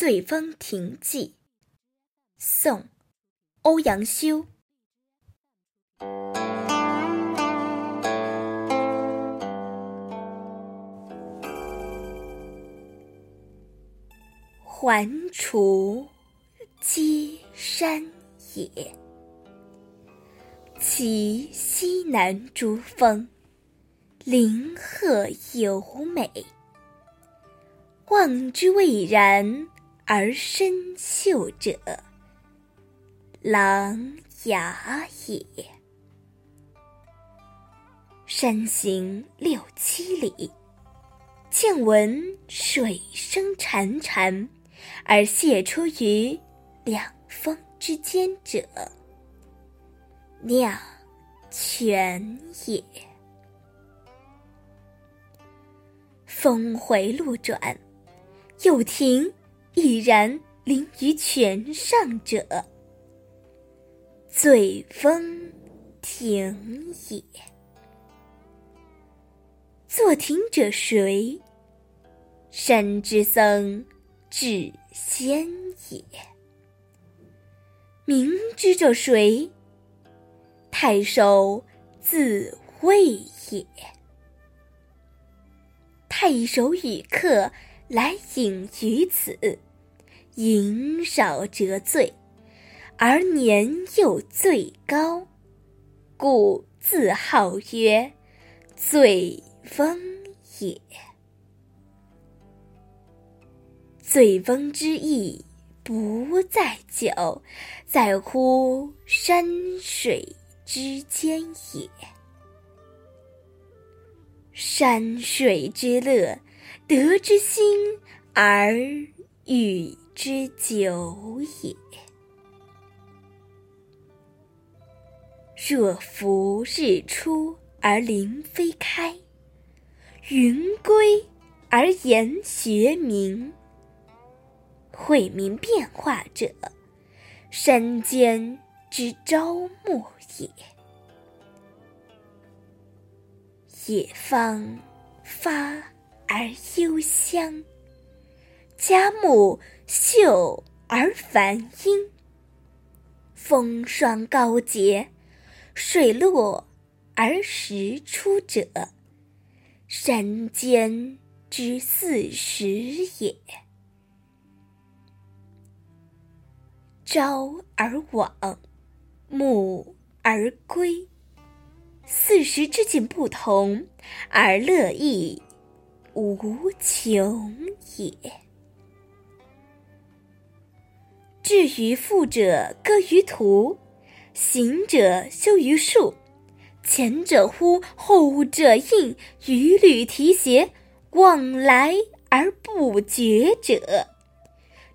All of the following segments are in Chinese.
醉翁亭记》，宋·欧阳修。环滁皆山也，其西南诸峰，林壑尤美。望之蔚然而深秀者，琅琊也。山行六七里，见闻水声潺潺，而泻出于两峰之间者，酿泉也。峰回路转。有亭已然临于泉上者，醉翁亭也。作亭者谁？山之僧智仙也。名之者谁？太守自谓也。太守与客。来饮于此，饮少辄醉，而年又最高，故自号曰醉翁也。醉翁之意不在酒，在乎山水之间也。山水之乐。得之心而与之久也。若夫日出而林霏开，云归而岩穴暝，晦明变化者，山间之朝暮也。野芳发。而幽香，佳木秀而繁英。风霜高洁，水落而石出者，山间之四时也。朝而往，暮而归，四时之景不同，而乐亦。无穷也。至于富者歌于途，行者休于树，前者呼，后者应，与履提携，往来而不绝者，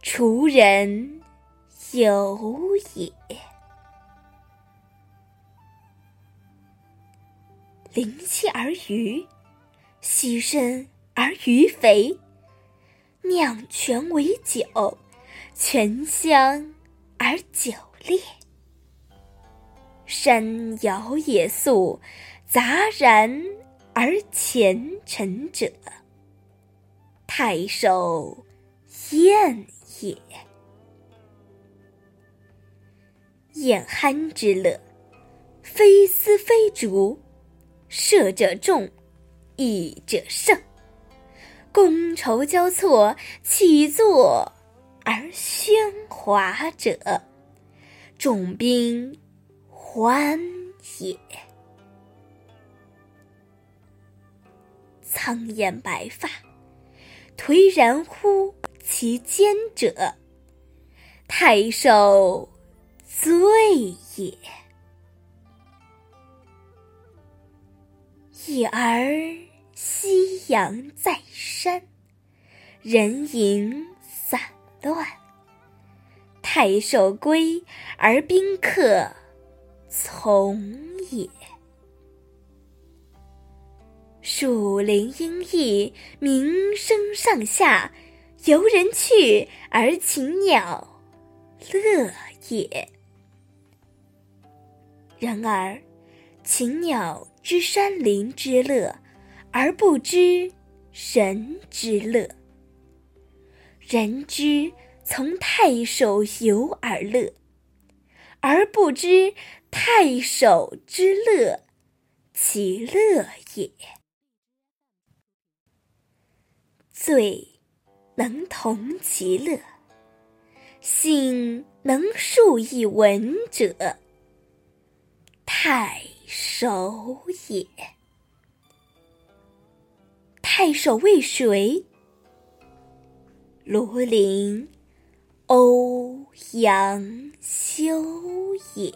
滁人游也。临溪而渔，溪深。而鱼肥，酿泉为酒，泉香而酒冽。山肴野肃，杂然而前陈者，太守宴也。宴酣之乐，非丝非竹，射者中，弈者胜。觥筹交错，起坐而喧哗者，众宾欢也。苍颜白发，颓然乎其间者，太守醉也。已而。夕阳在山，人影散乱。太守归而宾客从也。树林阴翳，鸣声上下，游人去而禽鸟乐也。然而，禽鸟知山林之乐。而不知人之乐，人知从太守游而乐，而不知太守之乐，其乐也。醉能同其乐，兴能述一文者，太守也。太守为谁？罗琳、欧阳修也。